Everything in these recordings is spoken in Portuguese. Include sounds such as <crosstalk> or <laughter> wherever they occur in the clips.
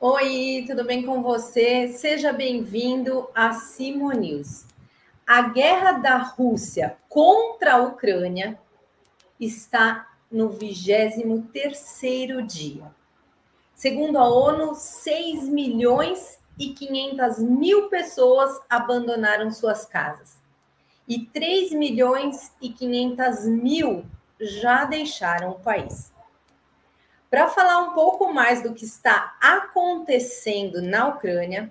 Oi, tudo bem com você? Seja bem-vindo a Simo News. A guerra da Rússia contra a Ucrânia está no 23º dia. Segundo a ONU, 6 milhões e 500 mil pessoas abandonaram suas casas. E 3 milhões e 500 mil já deixaram o país. Para falar um pouco mais do que está acontecendo na Ucrânia,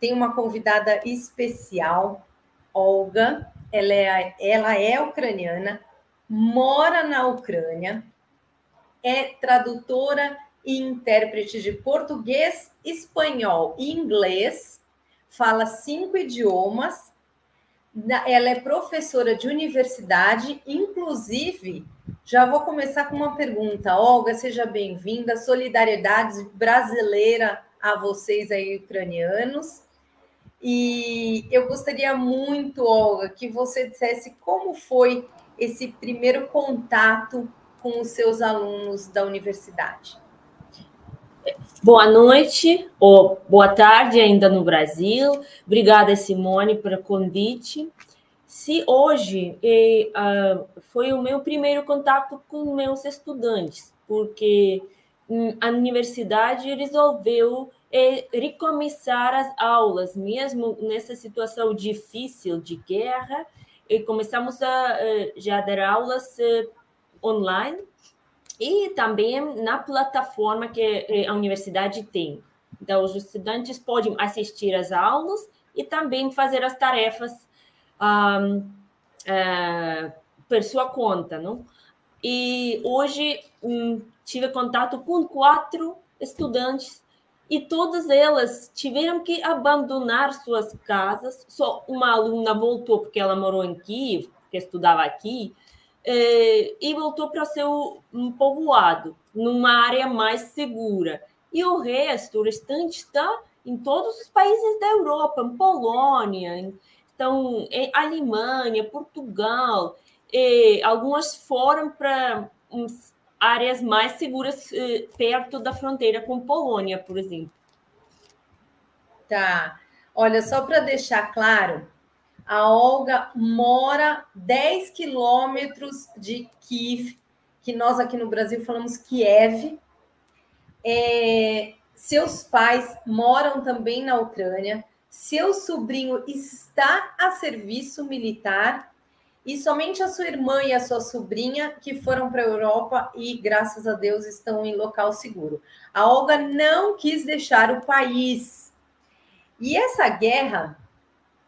tem uma convidada especial, Olga. Ela é, ela é ucraniana, mora na Ucrânia, é tradutora e intérprete de português, espanhol e inglês, fala cinco idiomas. Ela é professora de universidade, inclusive. Já vou começar com uma pergunta. Olga, seja bem-vinda. Solidariedade brasileira a vocês aí, ucranianos. E eu gostaria muito, Olga, que você dissesse como foi esse primeiro contato com os seus alunos da universidade. Boa noite ou boa tarde ainda no Brasil. Obrigada, Simone, pelo convite. Se hoje uh, foi o meu primeiro contato com meus estudantes, porque um, a universidade resolveu eh, recomeçar as aulas, mesmo nessa situação difícil de guerra, e começamos a uh, já dar aulas uh, online e também na plataforma que eh, a universidade tem. Então, os estudantes podem assistir às aulas e também fazer as tarefas um, eh, por sua conta, não? E hoje um, tive contato com quatro estudantes e todas elas tiveram que abandonar suas casas. Só uma aluna voltou porque ela morou em Kiev, estudava aqui, é, e voltou para seu povoado, numa área mais segura. E o resto, o restante, está em todos os países da Europa, em Polônia, então, em Alemanha, Portugal, e algumas foram para áreas mais seguras eh, perto da fronteira com Polônia, por exemplo. Tá. Olha, só para deixar claro, a Olga mora 10 quilômetros de Kiev, que nós aqui no Brasil falamos Kiev. É, seus pais moram também na Ucrânia. Seu sobrinho está a serviço militar e somente a sua irmã e a sua sobrinha que foram para a Europa e, graças a Deus, estão em local seguro. A Olga não quis deixar o país. E essa guerra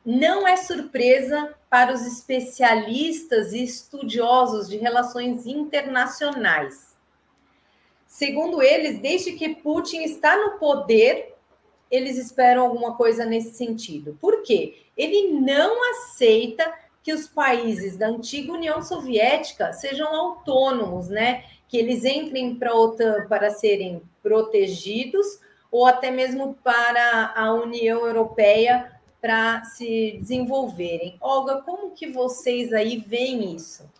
não é surpresa para os especialistas e estudiosos de relações internacionais. Segundo eles, desde que Putin está no poder, eles esperam alguma coisa nesse sentido. Por quê? Ele não aceita que os países da antiga União Soviética sejam autônomos, né? Que eles entrem para a OTAN para serem protegidos ou até mesmo para a União Europeia para se desenvolverem. Olga, como que vocês aí veem isso?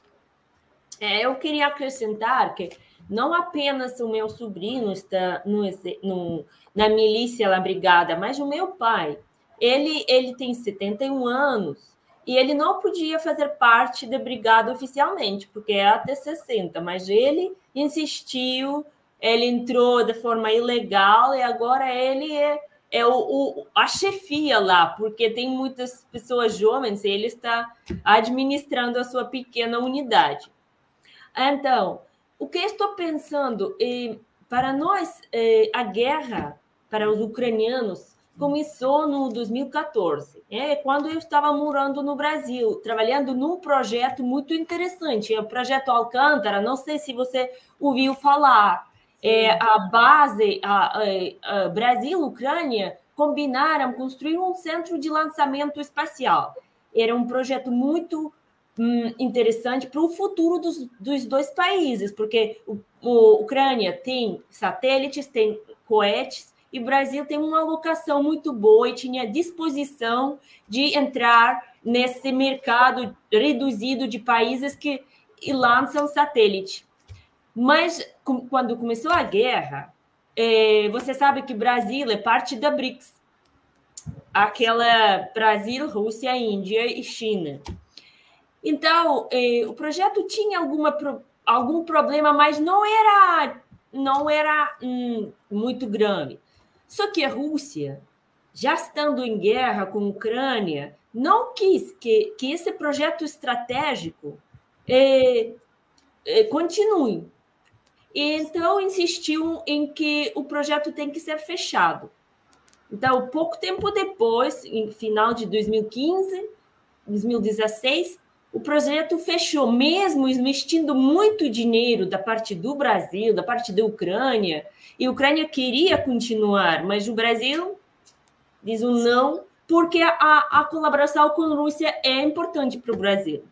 É, eu queria acrescentar que não apenas o meu sobrinho está no, no, na milícia da brigada, mas o meu pai. Ele, ele tem 71 anos e ele não podia fazer parte da brigada oficialmente, porque é até 60, mas ele insistiu, ele entrou de forma ilegal e agora ele é é o, o, a chefia lá, porque tem muitas pessoas jovens e ele está administrando a sua pequena unidade. Então, o que estou pensando? Para nós, é, a guerra para os ucranianos começou no 2014, é quando eu estava morando no Brasil, trabalhando num projeto muito interessante, é o projeto Alcântara. Não sei se você ouviu falar é, a base, a, a, a Brasil Ucrânia combinaram construir um centro de lançamento espacial. Era um projeto muito hum, interessante para o futuro dos, dos, dois países, porque o, o Ucrânia tem satélites, tem cohetes, e o Brasil tem uma locação muito boa e tinha disposição de entrar nesse mercado reduzido de países que lançam satélite. Mas quando começou a guerra, é, você sabe que Brasil é parte da BRICS, aquela Brasil, Rússia, Índia e China. Então, é, o projeto tinha alguma, algum problema, mas não era, não era hum, muito grave. Só que a Rússia, já estando em guerra com a Ucrânia, não quis que, que esse projeto estratégico é, é, continue. Então, insistiu em que o projeto tem que ser fechado. Então, pouco tempo depois, em final de 2015, 2016, o projeto fechou, mesmo investindo muito dinheiro da parte do Brasil, da parte da Ucrânia, e a Ucrânia queria continuar, mas o Brasil diz um não, porque a, a colaboração com a Rússia é importante para o Brasil.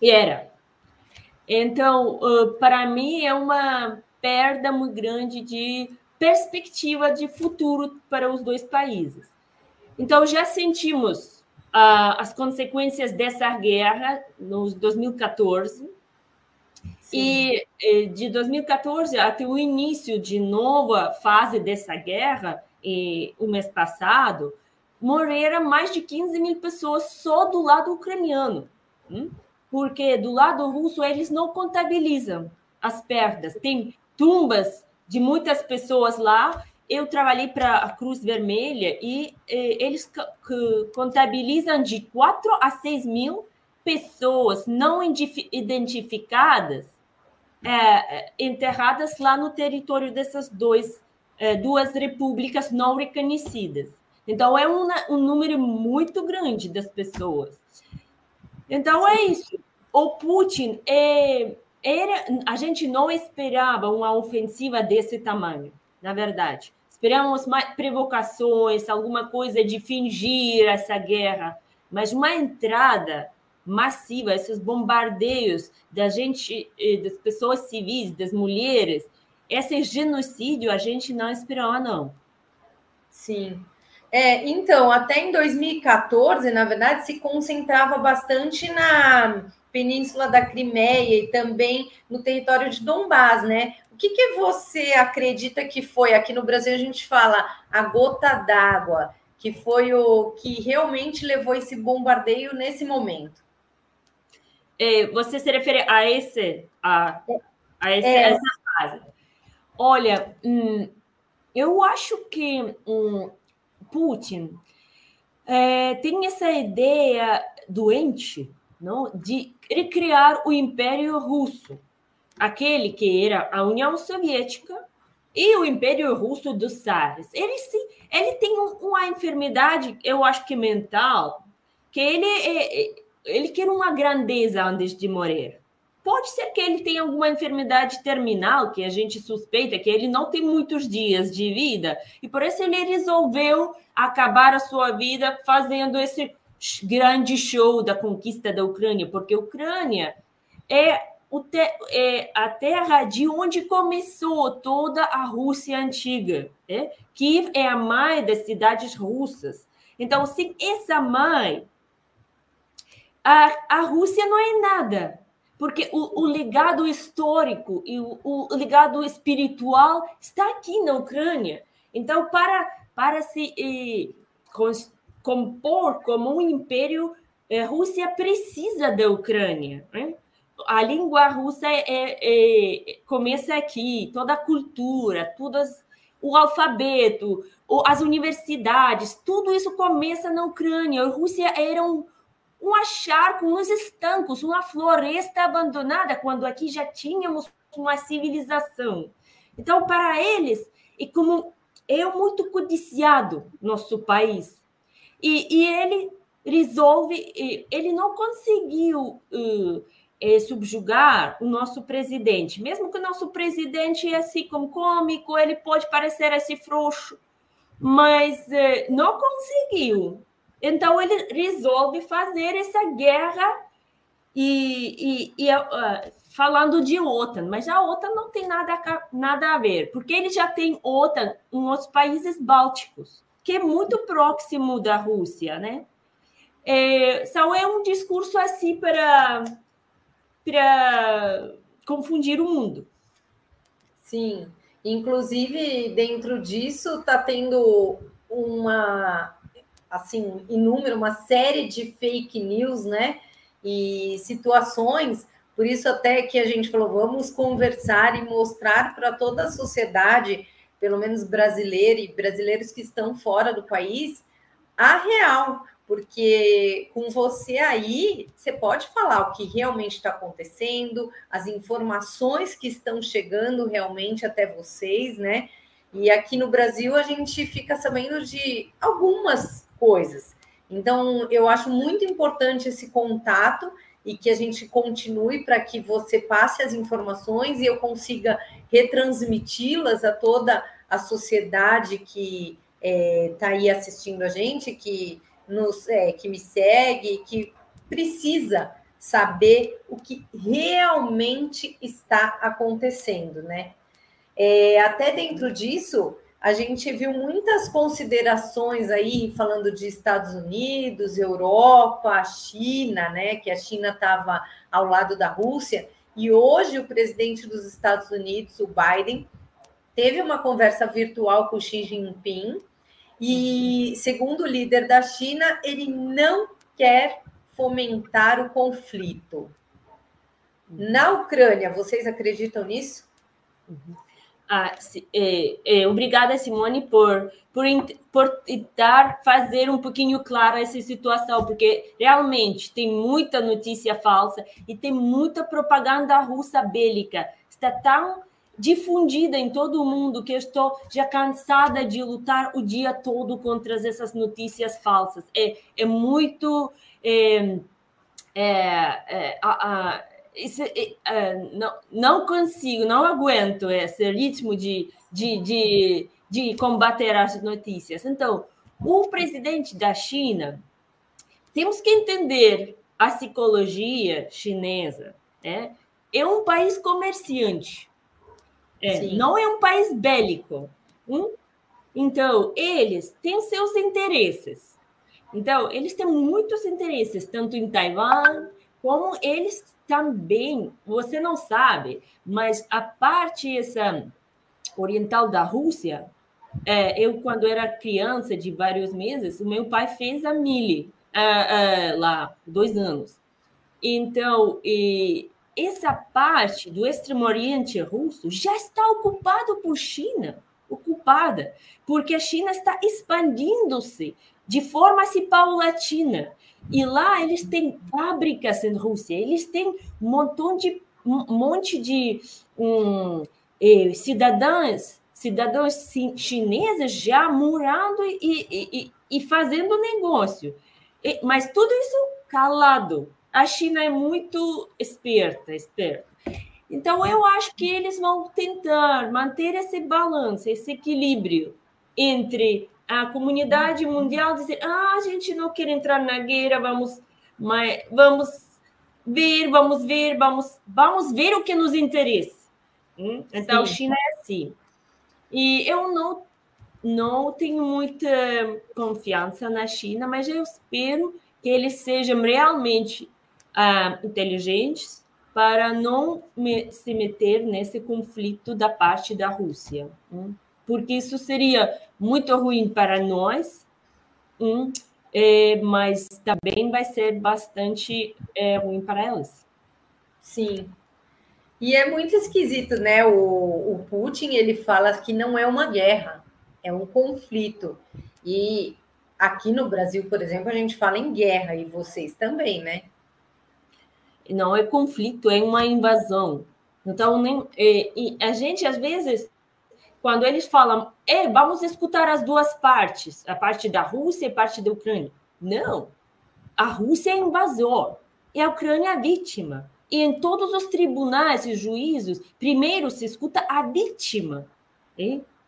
E era. Então, para mim, é uma perda muito grande de perspectiva de futuro para os dois países. Então, já sentimos as consequências dessa guerra no 2014. Sim. E de 2014 até o início de nova fase dessa guerra, e, o mês passado, morreram mais de 15 mil pessoas só do lado ucraniano. Hum? Porque do lado russo eles não contabilizam as perdas. Tem tumbas de muitas pessoas lá. Eu trabalhei para a Cruz Vermelha e eh, eles contabilizam de 4 a 6 mil pessoas não identificadas é, enterradas lá no território dessas dois, é, duas repúblicas não reconhecidas. Então, é um, um número muito grande das pessoas. Então, é isso. O Putin é, era, a gente não esperava uma ofensiva desse tamanho, na verdade. Esperamos mais provocações, alguma coisa de fingir essa guerra, mas uma entrada massiva, esses bombardeios da gente, eh, das pessoas civis, das mulheres, esse genocídio a gente não esperava, não. Sim. É, então, até em 2014, na verdade, se concentrava bastante na Península da Crimeia e também no território de Donbás, né? O que, que você acredita que foi? Aqui no Brasil a gente fala a gota d'água, que foi o que realmente levou esse bombardeio nesse momento. É, você se refere a esse, a, a esse, é. essa fase? Olha, hum, eu acho que hum, Putin é, tem essa ideia doente não, de recriar o Império Russo, aquele que era a União Soviética e o Império Russo dos Tsares. Ele, ele tem uma enfermidade, eu acho que mental, que ele, é, é, ele quer uma grandeza antes de morrer. Pode ser que ele tenha alguma enfermidade terminal, que a gente suspeita que ele não tem muitos dias de vida, e por isso ele resolveu acabar a sua vida fazendo esse grande show da conquista da Ucrânia, porque a Ucrânia é, te, é a terra de onde começou toda a Rússia antiga. É? Kiev é a mãe das cidades russas. Então, se essa mãe, a, a Rússia não é nada, porque o, o legado histórico e o, o, legado espiritual está aqui na Ucrânia. Então, para, para se eh, compor como um império, a é, Rússia precisa da Ucrânia. Né? A língua russa é, é, é, começa aqui, toda a cultura, todas, o alfabeto, as universidades, tudo isso começa na Ucrânia. A Rússia era um, um achar com uns estancos, uma floresta abandonada, quando aqui já tínhamos uma civilização. Então, para eles, e como é muito codiciado nosso país, e, e ele resolve, ele não conseguiu uh, subjugar o nosso presidente, mesmo que o nosso presidente é assim como cômico, ele pode parecer assim frouxo, mas uh, não conseguiu. Então ele resolve fazer essa guerra e, e, e uh, falando de OTAN, mas a OTAN não tem nada, nada a ver, porque ele já tem OTAN em outros países bálticos que é muito próximo da Rússia, né? É, só é um discurso assim para, para confundir o mundo. Sim, inclusive dentro disso está tendo uma assim inúmero, uma série de fake news, né? E situações por isso, até que a gente falou, vamos conversar e mostrar para toda a sociedade, pelo menos brasileira e brasileiros que estão fora do país, a real. Porque com você aí, você pode falar o que realmente está acontecendo, as informações que estão chegando realmente até vocês, né? E aqui no Brasil a gente fica sabendo de algumas coisas. Então, eu acho muito importante esse contato e que a gente continue para que você passe as informações e eu consiga retransmiti-las a toda a sociedade que está é, tá aí assistindo a gente, que, nos, é, que me segue, que precisa saber o que realmente está acontecendo, né? É, até dentro disso, a gente viu muitas considerações aí falando de Estados Unidos, Europa, China, né? Que a China estava ao lado da Rússia, e hoje o presidente dos Estados Unidos, o Biden, teve uma conversa virtual com Xi Jinping, e segundo o líder da China, ele não quer fomentar o conflito. Na Ucrânia, vocês acreditam nisso? Uhum. Ah, é, é, obrigada, Simone, por, por, por tentar fazer um pouquinho clara essa situação, porque realmente tem muita notícia falsa e tem muita propaganda russa bélica. Está tão difundida em todo o mundo que eu estou já cansada de lutar o dia todo contra essas notícias falsas. É, é muito. É, é, é a, a, isso, uh, não, não consigo, não aguento esse ritmo de, de, de, de combater as notícias. Então, o presidente da China, temos que entender a psicologia chinesa. Né? É um país comerciante, é, não é um país bélico. Hum? Então, eles têm seus interesses. Então, eles têm muitos interesses, tanto em Taiwan, como eles também, você não sabe, mas a parte essa oriental da Rússia, é, eu quando era criança de vários meses, o meu pai fez a mili é, é, lá, dois anos. Então, e essa parte do extremo oriente russo já está ocupado por China, ocupada, porque a China está expandindo-se de forma assim paulatina. E lá eles têm fábricas em Rússia, eles têm um montão de um monte de um, eh, cidadãos cidadãos chineses já morando e, e, e fazendo negócio. E, mas tudo isso calado. A China é muito esperta, esperta. Então, eu acho que eles vão tentar manter esse balanço, esse equilíbrio entre a comunidade mundial dizer: ah, a gente não quer entrar na guerra, vamos, mas, vamos ver, vamos ver, vamos, vamos ver o que nos interessa. Hum? Então, Sim. China é assim. E eu não, não tenho muita confiança na China, mas eu espero que eles sejam realmente ah, inteligentes para não me, se meter nesse conflito da parte da Rússia. Hum? porque isso seria muito ruim para nós, um, é, mas também vai ser bastante é, ruim para elas. Sim. E é muito esquisito, né? O, o Putin ele fala que não é uma guerra, é um conflito. E aqui no Brasil, por exemplo, a gente fala em guerra, e vocês também, né? Não é conflito, é uma invasão. Então, nem, é, a gente às vezes quando eles falam, é, vamos escutar as duas partes, a parte da Rússia e a parte da Ucrânia. Não. A Rússia é invasor e a Ucrânia é vítima. E em todos os tribunais e juízos, primeiro se escuta a vítima.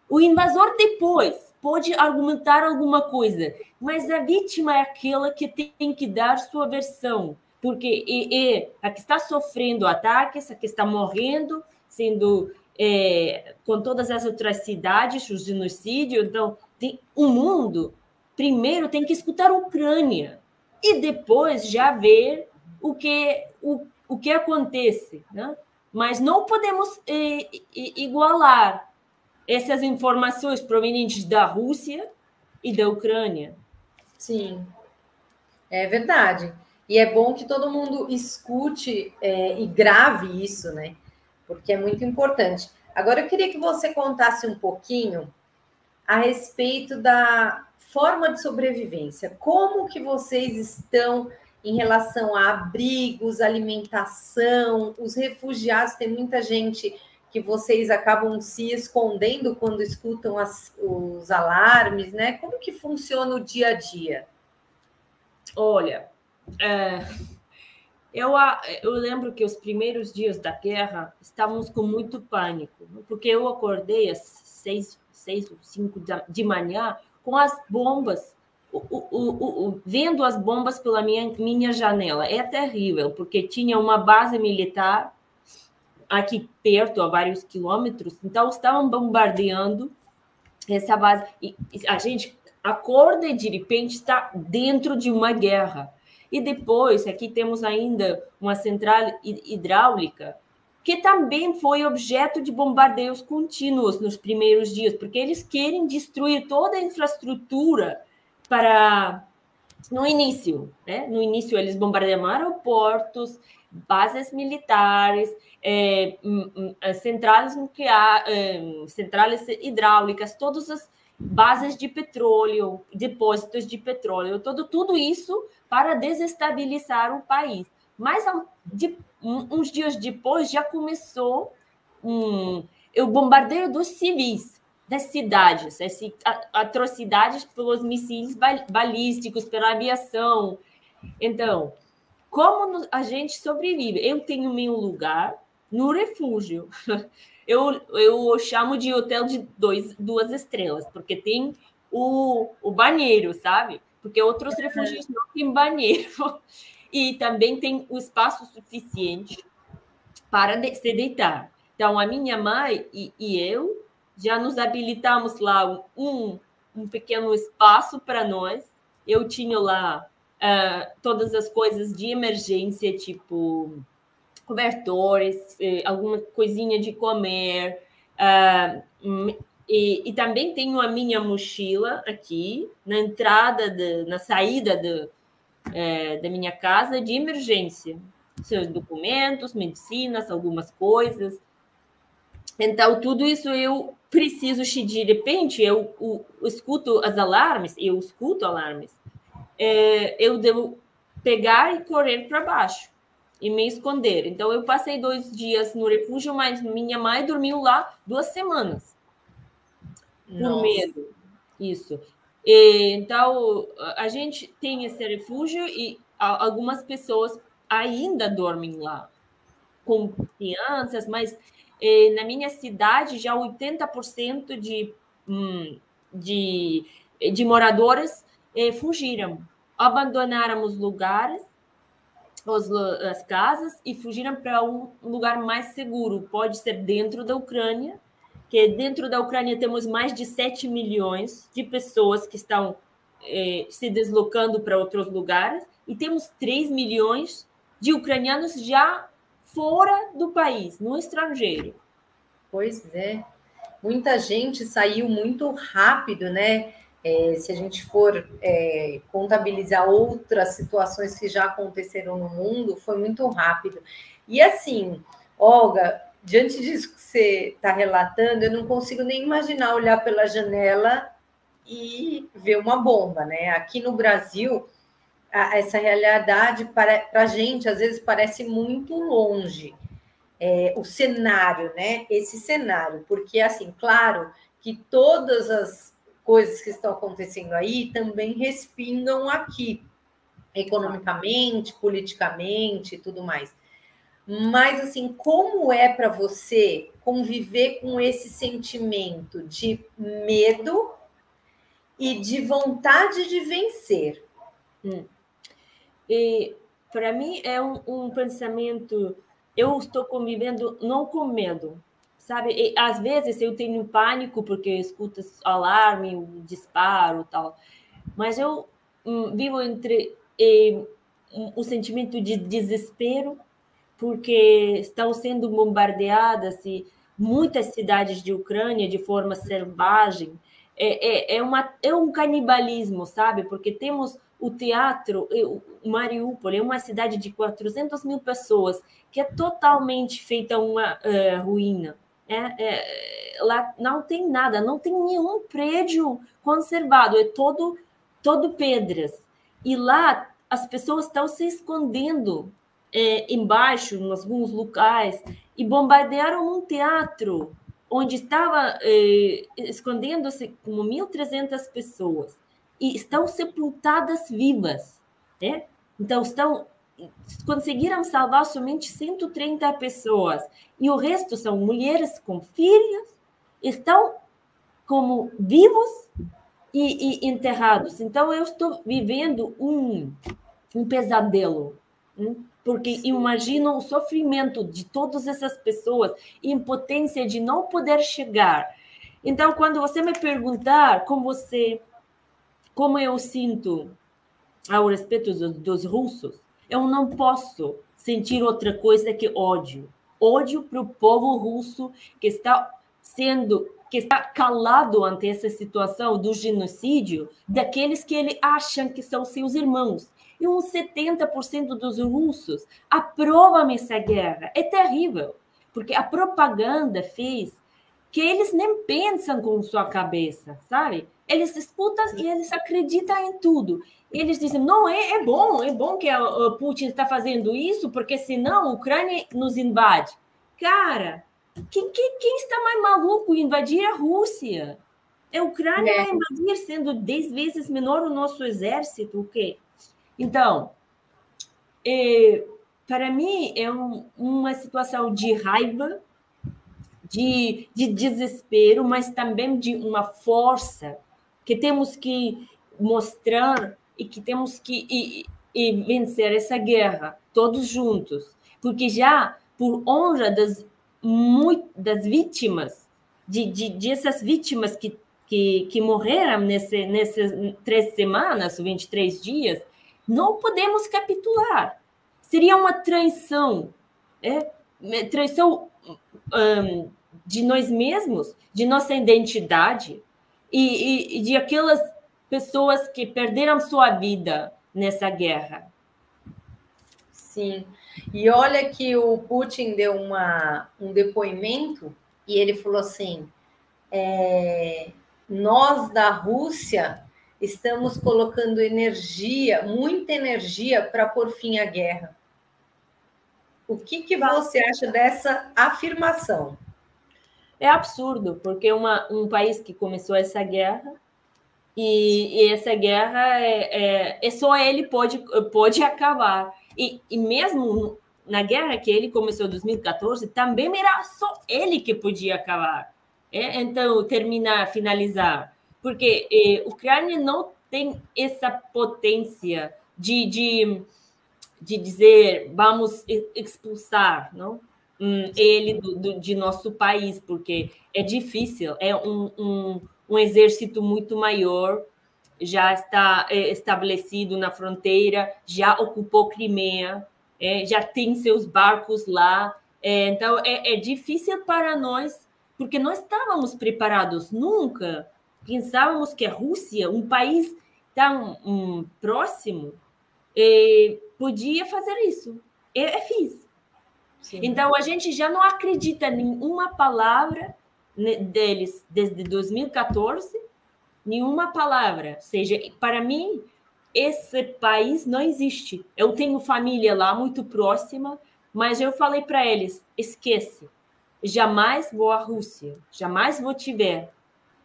O invasor depois pode argumentar alguma coisa, mas a vítima é aquela que tem que dar sua versão, porque é, é a que está sofrendo ataques, a que está morrendo, sendo é, com todas as atrocidades, os genocídios. Então, tem, o mundo, primeiro, tem que escutar a Ucrânia e depois já ver o que, o, o que acontece. Né? mas não podemos eh, igualar essas informações provenientes da Rússia e da Ucrânia. Sim, é verdade. E é bom que todo mundo escute é, e grave isso, né? Porque é muito importante. Agora eu queria que você contasse um pouquinho a respeito da forma de sobrevivência. Como que vocês estão em relação a abrigos, alimentação, os refugiados? Tem muita gente que vocês acabam se escondendo quando escutam as, os alarmes, né? Como que funciona o dia a dia? Olha, é, eu, eu lembro que os primeiros dias da guerra estávamos com muito pânico, porque eu acordei às seis, seis ou cinco de manhã com as bombas, o, o, o, vendo as bombas pela minha, minha janela. É terrível, porque tinha uma base militar aqui perto, a vários quilômetros, então estavam bombardeando essa base. E a gente acorda e de repente está dentro de uma guerra. E depois, aqui temos ainda uma central hidráulica que também foi objeto de bombardeios contínuos nos primeiros dias, porque eles querem destruir toda a infraestrutura para no início, né? No início eles bombardeiam aeroportos, bases militares, é, centrais nucleares, é, centrais hidráulicas, todas as bases de petróleo, depósitos de petróleo, todo, tudo isso para desestabilizar o país. Mas de, uns dias depois já começou um, o bombardeio dos civis, das cidades, atrocidades pelos mísseis balísticos, pela aviação. Então, como a gente sobrevive? Eu tenho meu lugar no refúgio. <laughs> eu, eu chamo de hotel de dois, duas estrelas, porque tem o, o banheiro, sabe? Porque outros é. refúgios não têm banheiro. <laughs> E também tem o espaço suficiente para de, se deitar. Então, a minha mãe e, e eu já nos habilitamos lá um, um pequeno espaço para nós. Eu tinha lá uh, todas as coisas de emergência, tipo cobertores, eh, alguma coisinha de comer. Uh, e, e, também tenho a minha mochila aqui na entrada, de, na saída de, é, da minha casa de emergência. Seus documentos, medicinas, algumas coisas. Então, tudo isso eu preciso, de repente, eu, eu, eu escuto as alarmes, eu escuto alarmes, é, eu devo pegar e correr para baixo e me esconder. Então, eu passei dois dias no refúgio, mas minha mãe dormiu lá duas semanas. Nossa. Por medo. Isso. E, então, a gente tem esse refúgio e algumas pessoas ainda dormem lá, com crianças, mas eh, na minha cidade já 80% de, hum, de, de moradores eh, fugiram, abandonaram os lugares os, as casas e fugiram para um lugar mais seguro. Pode ser dentro da Ucrânia, que dentro da Ucrânia temos mais de 7 milhões de pessoas que estão eh, se deslocando para outros lugares, e temos 3 milhões de ucranianos já fora do país, no estrangeiro. Pois é. Muita gente saiu muito rápido, né? É, se a gente for é, contabilizar outras situações que já aconteceram no mundo, foi muito rápido. E assim, Olga, diante disso que você está relatando, eu não consigo nem imaginar olhar pela janela e ver uma bomba, né? Aqui no Brasil, a, essa realidade para a gente às vezes parece muito longe. É, o cenário, né? Esse cenário, porque assim, claro que todas as coisas que estão acontecendo aí também respingam aqui, economicamente, politicamente e tudo mais. Mas, assim, como é para você conviver com esse sentimento de medo e de vontade de vencer? Hum. E para mim é um, um pensamento. Eu estou convivendo não com medo, sabe? E, às vezes eu tenho pânico porque escuto alarme, disparo, tal. Mas eu hum, vivo entre um, o sentimento de desespero, porque estão sendo bombardeadas e muitas cidades de Ucrânia de forma selvagem. É, é, é, uma, é um canibalismo, sabe? Porque temos o teatro, o Mariupol é uma cidade de 400 mil pessoas que é totalmente feita uma uh, ruína. É, é, lá não tem nada, não tem nenhum prédio conservado, é todo, todo pedras. E lá as pessoas estão se escondendo é, embaixo, em alguns locais, e bombardearam um teatro onde estava é, escondendo-se como 1.300 pessoas e estão sepultadas vivas, né? Então estão conseguiram salvar somente 130 pessoas e o resto são mulheres com filhos, estão como vivos e, e enterrados. Então eu estou vivendo um, um pesadelo, hein? porque imagino o sofrimento de todas essas pessoas, impotência de não poder chegar. Então, quando você me perguntar como você como eu sinto ao respeito dos, dos russos, eu não posso sentir outra coisa que ódio. Ódio para o povo russo que está sendo que está calado ante essa situação do genocídio daqueles que ele acham que são seus irmãos. E uns 70% dos russos aprovam essa guerra. É terrível, porque a propaganda fez que eles nem pensam com sua cabeça, sabe? Eles escutam e eles acreditam em tudo. Eles dizem, não, é, é bom, é bom que o Putin está fazendo isso, porque senão a Ucrânia nos invade. Cara, quem, quem, quem está mais maluco invadir a Rússia? A Ucrânia é. vai invadir sendo 10 vezes menor o nosso exército, o quê? Então, é, para mim é um, uma situação de raiva, de, de desespero, mas também de uma força que temos que mostrar e que temos que e, e vencer essa guerra todos juntos, porque já por honra das das vítimas de, de, de essas vítimas que, que, que morreram nesse, nessas três semanas, 23 dias, não podemos capitular. Seria uma traição, é? traição um, de nós mesmos, de nossa identidade e, e, de aquelas pessoas que perderam sua vida nessa guerra. Sim. E olha que o Putin deu uma, um depoimento e ele falou assim: é, nós da Rússia estamos colocando energia, muita energia, para pôr fim à guerra. O que, que você acha dessa afirmação? É absurdo, porque uma, um país que começou essa guerra e, e essa guerra é, é, é, só ele pode, pode acabar. E, e mesmo na guerra que ele começou em 2014, também era só ele que podia acabar. É? Então, terminar, finalizar. Porque eh, Ucrânia não tem essa potência de, de, de dizer vamos expulsar, não? Um, ele do, do, de nosso país, porque é difícil, é um, um, um exército muito maior, já está é, estabelecido na fronteira, já ocupou Crimeia, é, já tem seus barcos lá. É, então, é, é, difícil para nós, porque não estávamos preparados nunca. Pensávamos que a Rússia, um país tão um, próximo, é, podia fazer isso. É, é fiz. Então, a gente já não acredita em uma palavra deles desde 2014, nenhuma palavra. Ou seja, para mim, esse país não existe. Eu tenho família lá muito próxima, mas eu falei para eles: esquece, jamais vou à Rússia, jamais vou te ver,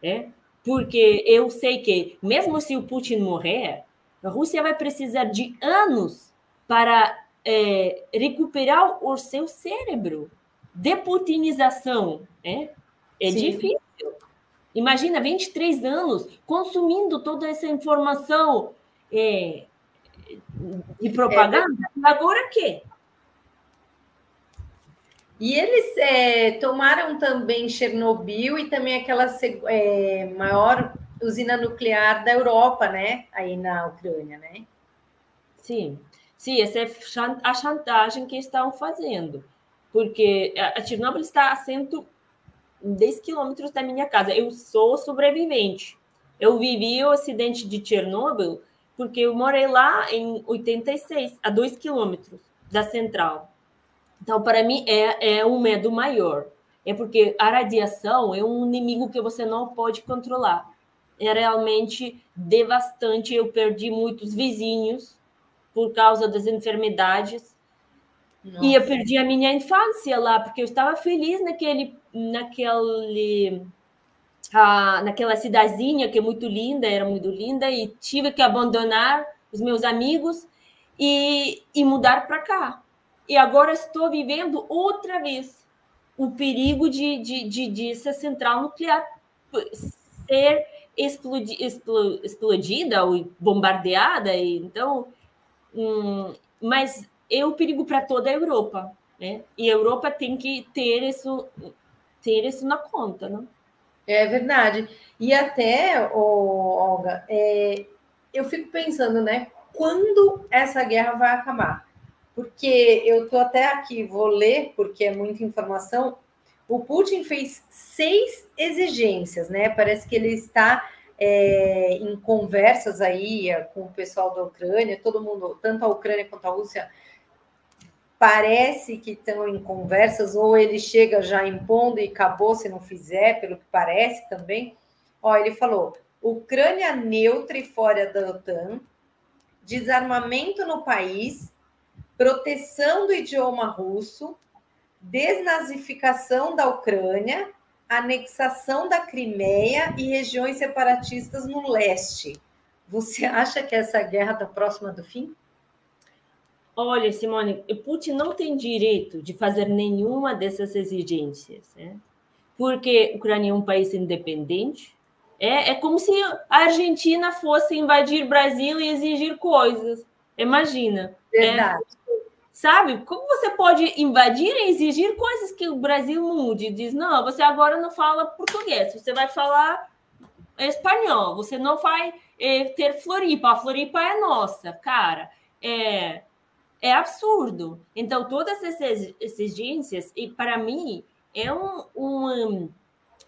né? porque eu sei que, mesmo se o Putin morrer, a Rússia vai precisar de anos para é, recuperar o seu cérebro. Deputinização, né? É Sim. difícil. Imagina 23 anos consumindo toda essa informação é, de propaganda. É. Agora quê? E eles é, tomaram também Chernobyl e também aquela é, maior usina nuclear da Europa, né? Aí na Ucrânia, né? Sim. Sim, essa é a chantagem que estão fazendo, porque a Chernobyl está a 110 quilômetros da minha casa. Eu sou sobrevivente. Eu vivi o acidente de Chernobyl porque eu morei lá em 86, a 2 quilômetros da central. Então, para mim, é, é um medo maior. É porque a radiação é um inimigo que você não pode controlar. É realmente devastante. Eu perdi muitos vizinhos por causa das enfermidades. Nossa. E eu perdi a minha infância lá, porque eu estava feliz naquele, naquele, ah, naquela cidadezinha que é muito linda, era muito linda, e tive que abandonar os meus amigos e, e mudar para cá. E agora estou vivendo outra vez o perigo de, de, de, de essa central nuclear ser explodi, explodida ou bombardeada. E, então, hum, mas é o perigo para toda a Europa. Né? E a Europa tem que ter isso, ter isso na conta. Né? É verdade. E até, oh, Olga, é, eu fico pensando, né? Quando essa guerra vai acabar? Porque eu estou até aqui, vou ler, porque é muita informação. O Putin fez seis exigências, né? Parece que ele está é, em conversas aí é, com o pessoal da Ucrânia, todo mundo, tanto a Ucrânia quanto a Rússia, parece que estão em conversas, ou ele chega já impondo e acabou se não fizer, pelo que parece também. Ó, ele falou: Ucrânia neutra e fora da OTAN, desarmamento no país, proteção do idioma russo, desnazificação da Ucrânia anexação da Crimeia e regiões separatistas no leste. Você <laughs> acha que essa guerra está próxima do fim? Olha, Simone, Putin não tem direito de fazer nenhuma dessas exigências, né? porque a Ucrânia é um país independente. É, é como se a Argentina fosse invadir o Brasil e exigir coisas. Imagina. É Verdade. É, Sabe? Como você pode invadir e exigir coisas que o Brasil mude? Diz, não, você agora não fala português, você vai falar espanhol, você não vai é, ter Floripa, a Floripa é nossa, cara. É, é absurdo. Então, todas essas exigências, e para mim, é um, um,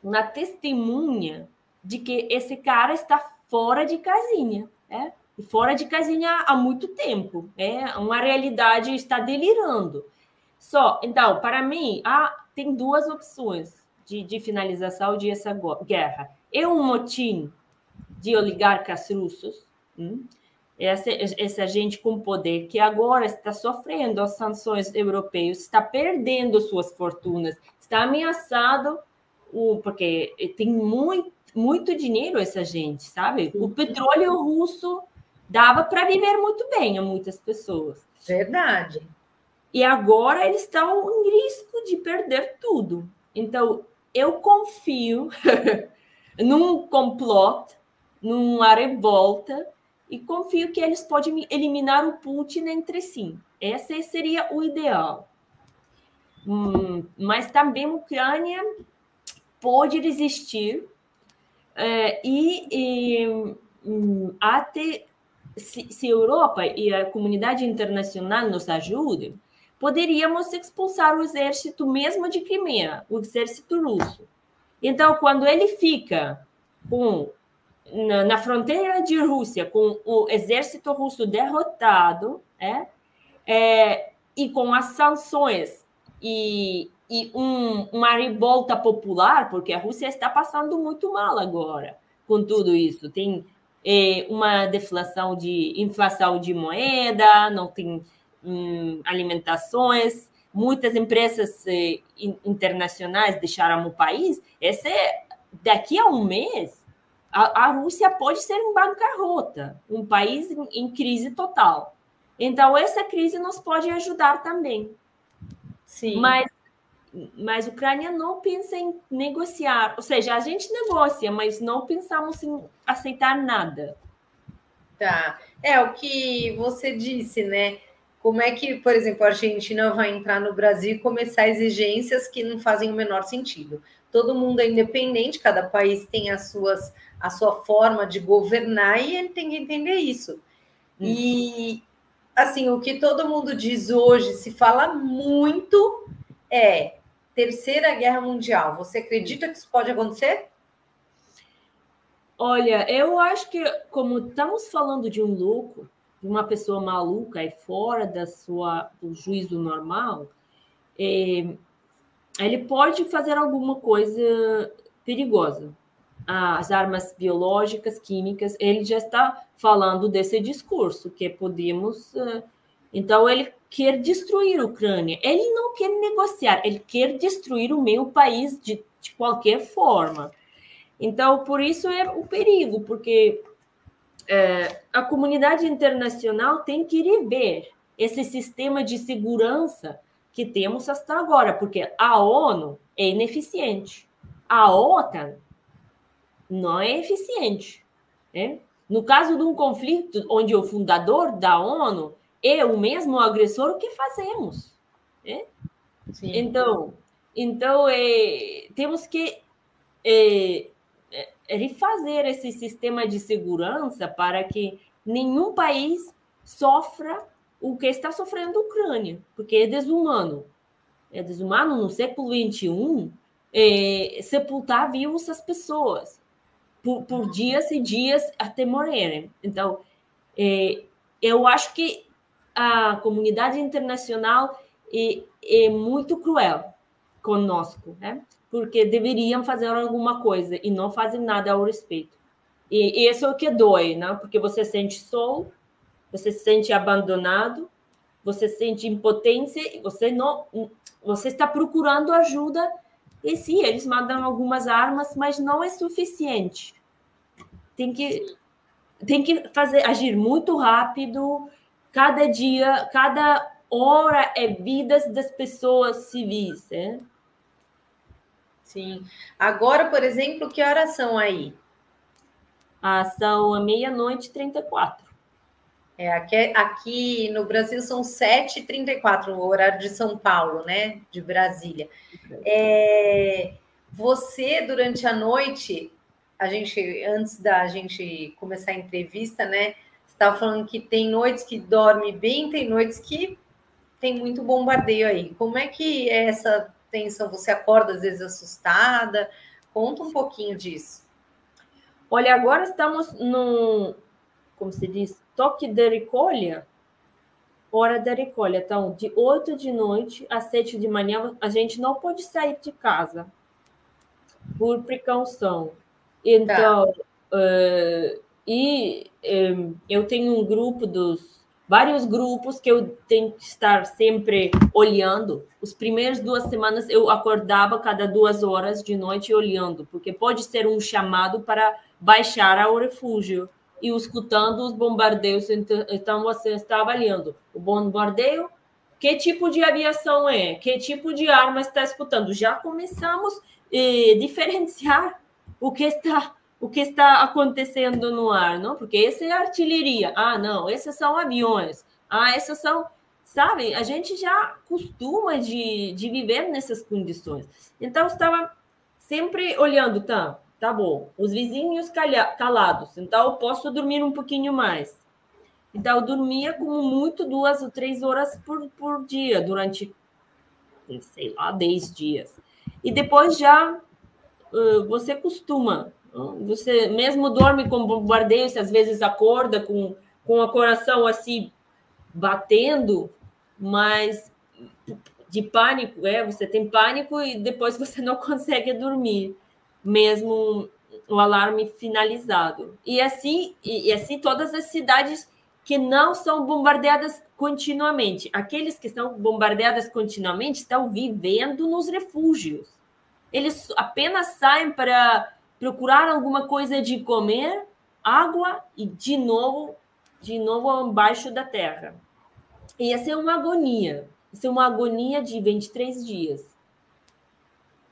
uma testemunha de que esse cara está fora de casinha. É? Fora de casinha há muito tempo. É uma realidade está delirando. Só, então, para mim, há, tem duas opções de, de finalização de essa guerra. É um motim de oligarcas russos, hum? essa, essa gente com poder que agora está sofrendo as sanções europeias, está perdendo suas fortunas, está ameaçado, o, porque tem muito, muito dinheiro essa gente, sabe? O petróleo russo dava para viver muito bem a muitas pessoas. Verdade. E agora eles estão em risco de perder tudo. Então, eu confio <laughs> num complot, numa revolta, e confio que eles podem eliminar o Putin entre si. Esse seria o ideal. Hum, mas também a Ucrânia pode resistir é, e, e hum, até se, se Europa e a comunidade internacional nos ajudem, poderíamos expulsar o exército mesmo de Crimeia, o exército russo. Então, quando ele fica com na, na, fronteira de Rússia com o exército russo derrotado, é, é e com as sanções e, e um, uma revolta popular, porque a Rússia está passando muito mal agora com tudo isso. Tem é, uma deflação de inflação de moeda, não tem hum, alimentações, muitas empresas eh, internacionais deixaram o país. Esse é, daqui a um mês, a, a Rússia pode ser em bancarrota, um país em, em crise total. Então, essa crise nos pode ajudar também. Sim. Mas mas a Ucrânia não pensa em negociar. Ou seja, a gente negocia, mas não pensamos em aceitar nada. Tá. É o que você disse, né? Como é que, por exemplo, a Argentina vai entrar no Brasil e começar exigências que não fazem o menor sentido? Todo mundo é independente, cada país tem as suas, a sua forma de governar e ele tem que entender isso. Hum. E assim, o que todo mundo diz hoje, se fala muito, é Terceira Guerra Mundial. Você acredita que isso pode acontecer? Olha, eu acho que, como estamos falando de um louco, de uma pessoa maluca e fora da sua, do juízo normal, é, ele pode fazer alguma coisa perigosa. As armas biológicas, químicas, ele já está falando desse discurso, que podemos. Então, ele quer destruir a Ucrânia. Ele não quer negociar, ele quer destruir o meu país de, de qualquer forma. Então, por isso é o perigo, porque é, a comunidade internacional tem que rever esse sistema de segurança que temos até agora, porque a ONU é ineficiente, a OTAN não é eficiente. Né? No caso de um conflito onde o fundador da ONU é o mesmo agressor, o que fazemos? Né? Então, então é, temos que é, refazer esse sistema de segurança para que nenhum país sofra o que está sofrendo a Ucrânia, porque é desumano. É desumano no século XXI é, sepultar vivos as pessoas por, por, dias e dias até morrerem. Então, é, eu acho que a comunidade internacional é, é muito cruel conosco, né? porque deveriam fazer alguma coisa e não fazem nada ao respeito. E, isso é o que dói, né? Porque você sente só, você se sente abandonado, você sente impotência e você não, você está procurando ajuda. E sim, eles mandam algumas armas, mas não é suficiente. Tem que tem que fazer agir muito rápido. Cada dia, cada hora é vidas das pessoas civis, né? Sim. Agora, por exemplo, que horas são aí? Ah, são meia-noite e 34. É, aqui, aqui no Brasil são 7h34, o horário de São Paulo, né? De Brasília. É, você, durante a noite, a gente, antes da gente começar a entrevista, né? Estava falando que tem noites que dorme bem, tem noites que tem muito bombardeio aí. Como é que é essa tensão? Você acorda às vezes assustada? Conta um pouquinho disso. Olha, agora estamos no, como se diz, toque de recolha, hora da recolha. Então, de 8 de noite às 7 de manhã, a gente não pode sair de casa por precaução. Então, tá. uh, e um, eu tenho um grupo dos vários grupos que eu tenho que estar sempre olhando. Os primeiros duas semanas eu acordava cada duas horas de noite olhando, porque pode ser um chamado para baixar ao refúgio e escutando os bombardeios. Então, então você está avaliando o bombardeio, que tipo de aviação é, que tipo de arma está escutando. Já começamos a eh, diferenciar o que está o que está acontecendo no ar, não? Porque essa é artilharia. Ah, não, esses são aviões. Ah, esses são, sabe? A gente já costuma de, de viver nessas condições. Então, estava sempre olhando, tá? Tá bom. Os vizinhos calha, calados, então eu posso dormir um pouquinho mais. Então, eu dormia como muito duas ou três horas por, por dia, durante, sei lá, dez dias. E depois já uh, você costuma você mesmo dorme com bombardeio, se às vezes acorda com, com o coração assim batendo, mas de pânico, é, você tem pânico e depois <laughs> você não consegue dormir, mesmo o alarme finalizado. E assim, e, e assim todas as cidades que não são bombardeadas continuamente. Aqueles que são bombardeadas continuamente estão vivendo nos refúgios. Eles apenas saem para procurar alguma coisa de comer, água e de novo, de novo embaixo da terra. E essa é uma agonia. Isso é uma agonia de 23 dias.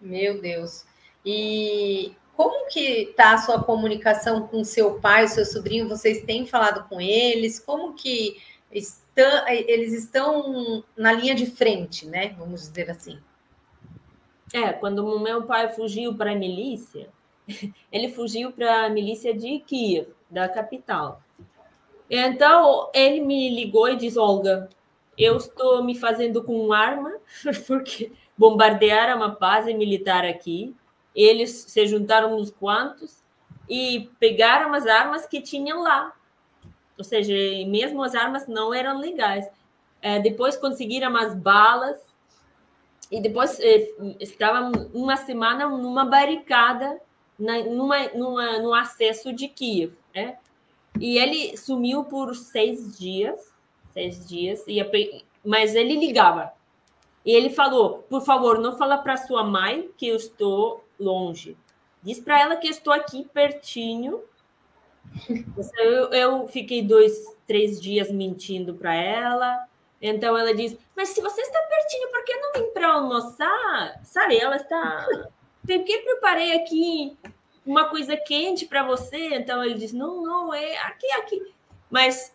Meu Deus. E como que está a sua comunicação com seu pai, seu sobrinho? Vocês têm falado com eles? Como que estão, eles estão na linha de frente, né? Vamos dizer assim. É, quando meu pai fugiu para a milícia, ele fugiu para a milícia de Kiev, da capital. Então, ele me ligou e disse: Olga, eu estou me fazendo com arma, <laughs> porque bombardearam uma base militar aqui. Eles se juntaram uns quantos e pegaram as armas que tinham lá. Ou seja, mesmo as armas não eram legais. É, depois conseguiram as balas e depois é, uma semana numa barricada na, numa, numa, no acesso de Kiev. Né? E ele sumiu por seis dias, seis dias, e mas ele ligava. E ele falou: por favor, não fala para sua mãe que eu estou longe. Diz para ela que eu estou aqui pertinho. Eu, eu fiquei dois, três dias mentindo para ela. Então ela diz: Mas se você está pertinho, por que não vem para almoçar? Sabe, ela está. Tem que preparei aqui uma coisa quente para você. Então ele diz: não, não, é aqui, aqui. Mas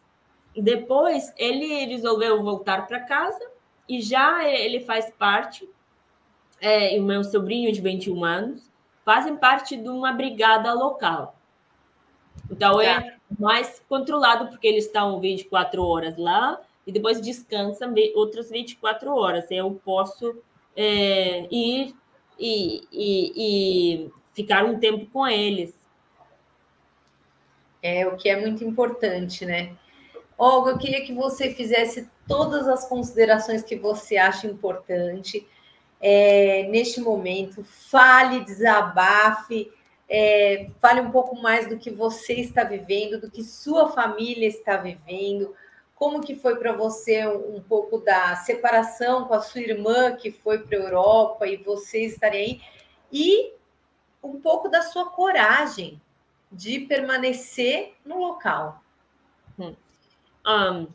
depois ele resolveu voltar para casa e já ele faz parte, é, e o meu sobrinho de 21 anos, fazem parte de uma brigada local. Então é tá. mais controlado, porque eles estão 24 horas lá e depois descansam outras 24 horas. Eu posso é, ir e, e, e ficar um tempo com eles. É o que é muito importante, né? Olga, eu queria que você fizesse todas as considerações que você acha importante é, neste momento. Fale, desabafe, é, fale um pouco mais do que você está vivendo, do que sua família está vivendo. Como que foi para você um, um pouco da separação com a sua irmã que foi para a Europa e você estaria aí? E um pouco da sua coragem de permanecer no local. Um, hum.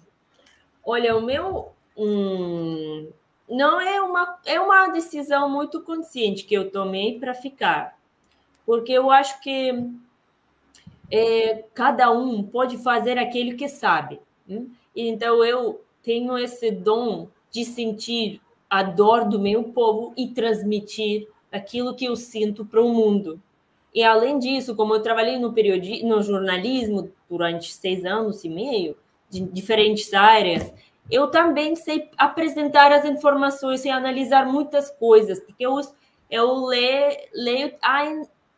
olha, o meu um, não é uma é uma decisão muito consciente que eu tomei para ficar, porque eu acho que é, cada um pode fazer aquilo que sabe. Hein? Então eu tenho esse dom de sentir a dor do meu povo e transmitir aquilo que eu sinto para o mundo. E além disso, como eu trabalhei no, no jornalismo durante seis anos e meio, de diferentes áreas, eu também sei apresentar as informações e analisar muitas coisas, porque eu, eu leio, leio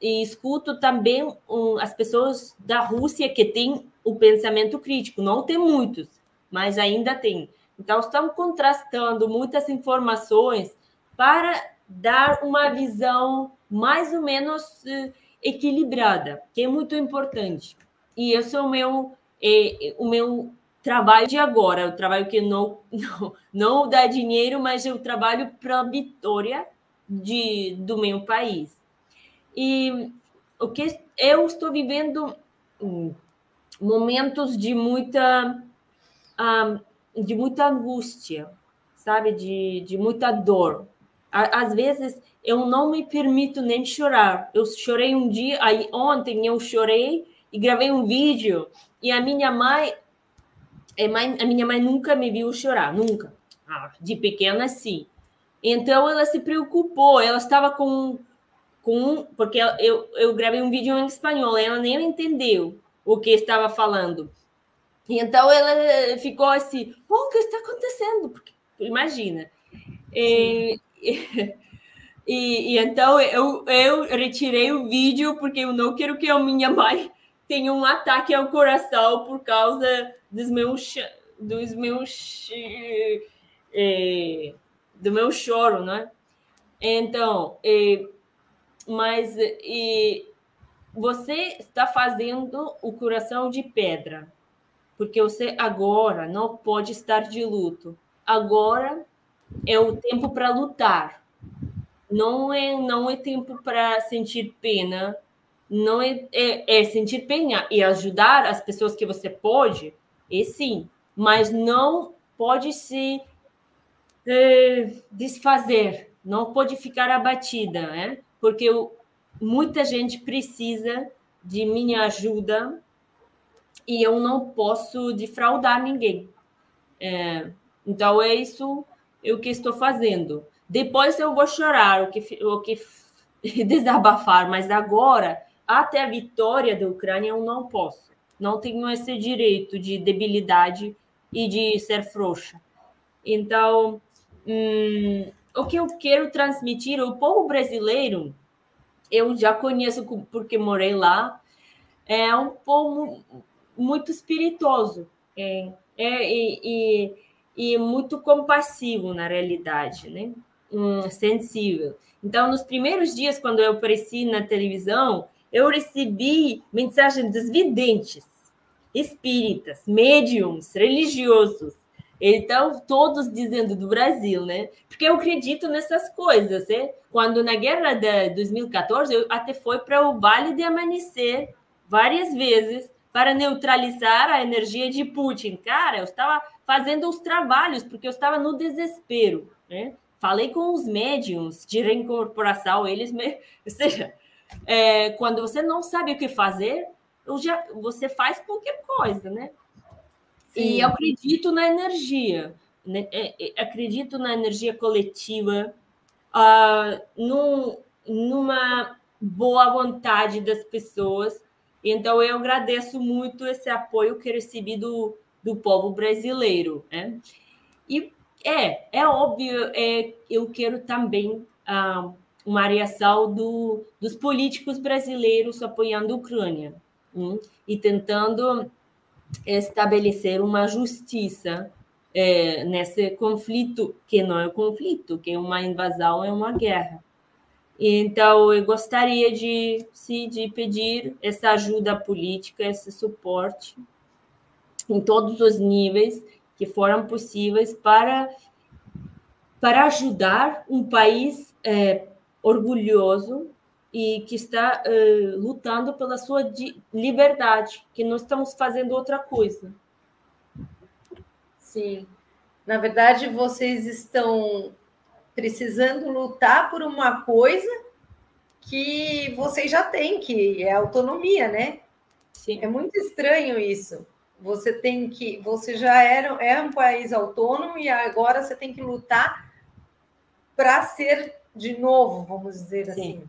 e escuto também um, as pessoas da Rússia que têm o pensamento crítico. Não tem muitos, mas ainda tem. Então, estamos contrastando muitas informações para dar uma visão mais ou menos uh, equilibrada, que é muito importante. E esse é o meu, é, o meu trabalho de agora, o trabalho que não, <laughs> não, não dá dinheiro, mas eu trabalho para a vitória de, do meu país. E o que eu estou vivendo hum, momentos de muita um, de muita angústia, sabe, de, de muita dor, às vezes eu não me permito nem chorar. Eu chorei um dia, aí ontem eu chorei e gravei um vídeo e a minha mãe, a minha mãe nunca me viu chorar, nunca. Ah, de pequena sim. Então ela se preocupou, ela estava com com porque eu, eu gravei um vídeo em espanhol, ela nem entendeu o que estava falando. Então ela ficou assim, o que está acontecendo? Porque imagina. É, <laughs> e, e, então eu, eu retirei o vídeo porque eu não quero que a minha mãe <laughs> tenha um ataque ao coração por causa dos meus dos meus é, do meu choro, né? Então, mas e, você está fazendo o coração de pedra, porque você agora não pode estar de luto. Agora é o tempo para lutar. Não é, não é tempo para sentir pena. Não é, é, é, sentir pena e ajudar as pessoas que você pode, é sim, mas não pode se é, desfazer, não pode ficar abatida, né? Porque eu, muita gente precisa de minha ajuda e eu não posso defraudar ninguém. É, então é isso o que estou fazendo. Depois eu vou chorar, o que, o que <laughs> desabafar, mas agora, até a vitória da Ucrânia, eu não posso. não tenho esse direito de debilidade e de ser frouxa. Então, hum, o que eu quero transmitir, o povo brasileiro, eu já conheço porque morei lá, é um povo muito espirituoso é, é e, e, e, muito compassivo na realidade, né? Um, sensível. Então, nos primeiros dias, quando eu apareci na televisão, eu recebi mensagens dos videntes, espíritas, médiums, religiosos, então, todos dizendo do Brasil, né? Porque eu acredito nessas coisas, né? Quando na guerra de 2014, eu até fui para o Vale de Amanhecer várias vezes para neutralizar a energia de Putin. Cara, eu estava fazendo os trabalhos, porque eu estava no desespero, né? Falei com os médiums de reincorporação, eles me... <laughs> Ou seja, é, quando você não sabe o que fazer, já, você faz qualquer coisa, né? Sim. E eu acredito na energia, né? É, é, acredito na energia coletiva, uh, num, numa boa vontade das pessoas. Então, eu agradeço muito esse apoio que recebi do, do povo brasileiro. Né? E é, é óbvio, é, eu quero também uh, uma reação do, dos políticos brasileiros apoiando a Ucrânia hein? e tentando estabelecer uma justiça é, nesse conflito, que não é conflito, que é uma invasão, é uma guerra. Então, eu gostaria de, de pedir essa ajuda política, esse suporte em todos os níveis que foram possíveis para, para ajudar um país é, orgulhoso e que está uh, lutando pela sua liberdade, que não estamos fazendo outra coisa. Sim. Na verdade, vocês estão precisando lutar por uma coisa que vocês já têm, que é autonomia, né? Sim. É muito estranho isso. Você tem que, você já era é um país autônomo e agora você tem que lutar para ser de novo, vamos dizer Sim. assim.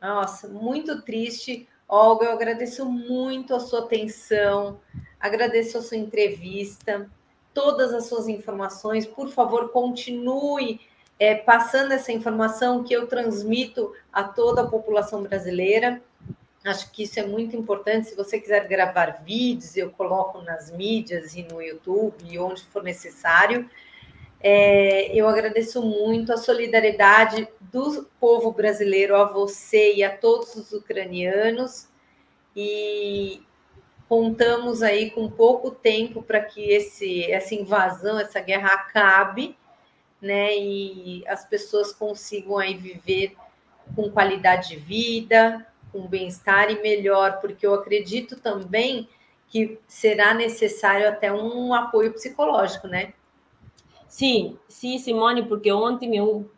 Nossa, muito triste. Olga, eu agradeço muito a sua atenção, agradeço a sua entrevista, todas as suas informações. Por favor, continue é, passando essa informação que eu transmito a toda a população brasileira. Acho que isso é muito importante. Se você quiser gravar vídeos, eu coloco nas mídias e no YouTube e onde for necessário. É, eu agradeço muito a solidariedade do povo brasileiro a você e a todos os ucranianos. E contamos aí com pouco tempo para que esse, essa invasão, essa guerra acabe, né? E as pessoas consigam aí viver com qualidade de vida, com bem-estar e melhor, porque eu acredito também que será necessário até um apoio psicológico, né? Sim, sim, Simone, porque ontem eu,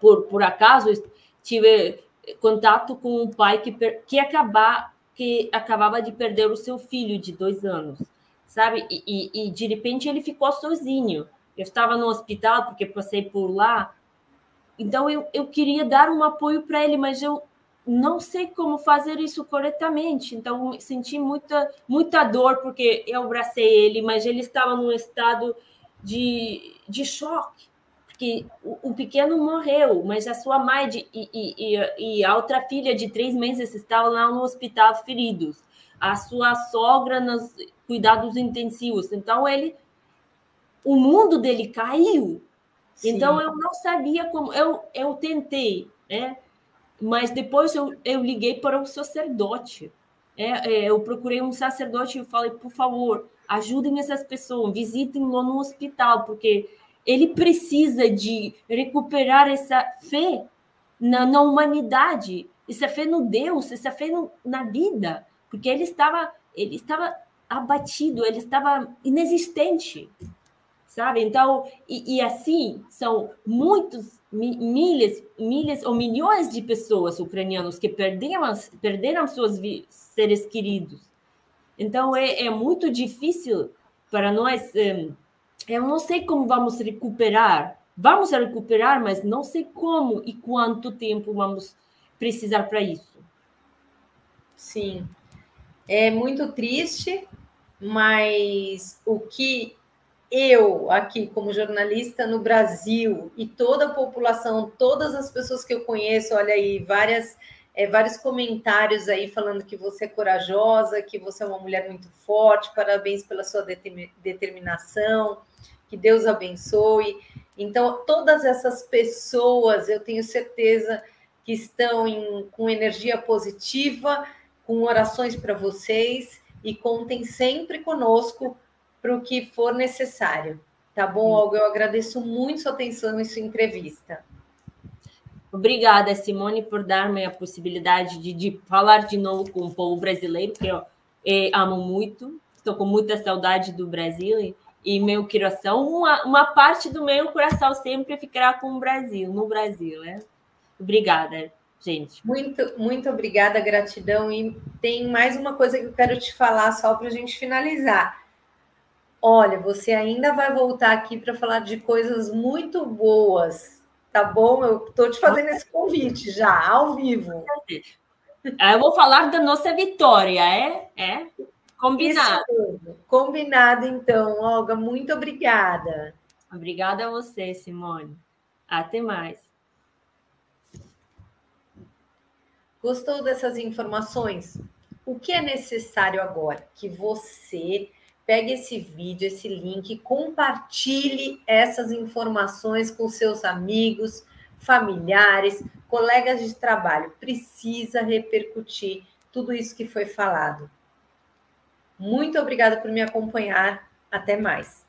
por, por acaso, tive contato com um pai que, que, acabar, que acabava de perder o seu filho de dois anos, sabe? E, e, e de repente ele ficou sozinho. Eu estava no hospital porque passei por lá, então eu, eu queria dar um apoio para ele, mas eu não sei como fazer isso corretamente. Então senti muita muita dor porque eu abracei ele, mas ele estava num estado de, de choque, porque o, o pequeno morreu, mas a sua mãe de, e, e, e a outra filha de três meses estavam lá no hospital feridos, a sua sogra nos cuidados intensivos. Então ele, o mundo dele caiu. Sim. Então eu não sabia como, eu, eu tentei, né? Mas depois eu, eu liguei para o sacerdote. É, é, eu procurei um sacerdote e falei, por favor, ajudem essas pessoas, visitem-lo no hospital, porque ele precisa de recuperar essa fé na, na humanidade, essa fé no Deus, essa fé no, na vida, porque ele estava, ele estava abatido, ele estava inexistente, sabe? Então, e, e assim são muitos milhas, milhas ou milhões de pessoas ucranianos que perderam, perderam seus seres queridos então é, é muito difícil para nós. Eh, eu não sei como vamos recuperar. Vamos recuperar, mas não sei como e quanto tempo vamos precisar para isso. Sim. É muito triste, mas o que eu, aqui como jornalista no Brasil, e toda a população, todas as pessoas que eu conheço, olha aí, várias, é, vários comentários aí falando que você é corajosa, que você é uma mulher muito forte, parabéns pela sua determinação, que Deus abençoe. Então, todas essas pessoas, eu tenho certeza que estão em, com energia positiva, com orações para vocês e contem sempre conosco para o que for necessário. Tá bom, Olga? Eu agradeço muito sua atenção e sua entrevista. Obrigada, Simone, por dar-me a possibilidade de, de, falar de novo com o povo brasileiro, que eu eh, amo muito. Estou com muita saudade do Brasil e, meu coração, uma, uma, parte do meu coração sempre ficará com o Brasil, no Brasil, né? Obrigada, gente. Muito, muito obrigada, gratidão. E tem mais uma coisa que eu quero te falar só para a gente finalizar. Olha, você ainda vai voltar aqui para falar de coisas muito boas, tá bom? Eu estou te fazendo esse convite já, ao vivo. Eu vou falar da nossa vitória, é? É? Combinado. Combinado, então, Olga. Muito obrigada. Obrigada a você, Simone. Até mais. Gostou dessas informações? O que é necessário agora? Que você pegue esse vídeo, esse link, compartilhe essas informações com seus amigos, familiares, colegas de trabalho. Precisa repercutir tudo isso que foi falado. Muito obrigada por me acompanhar. Até mais.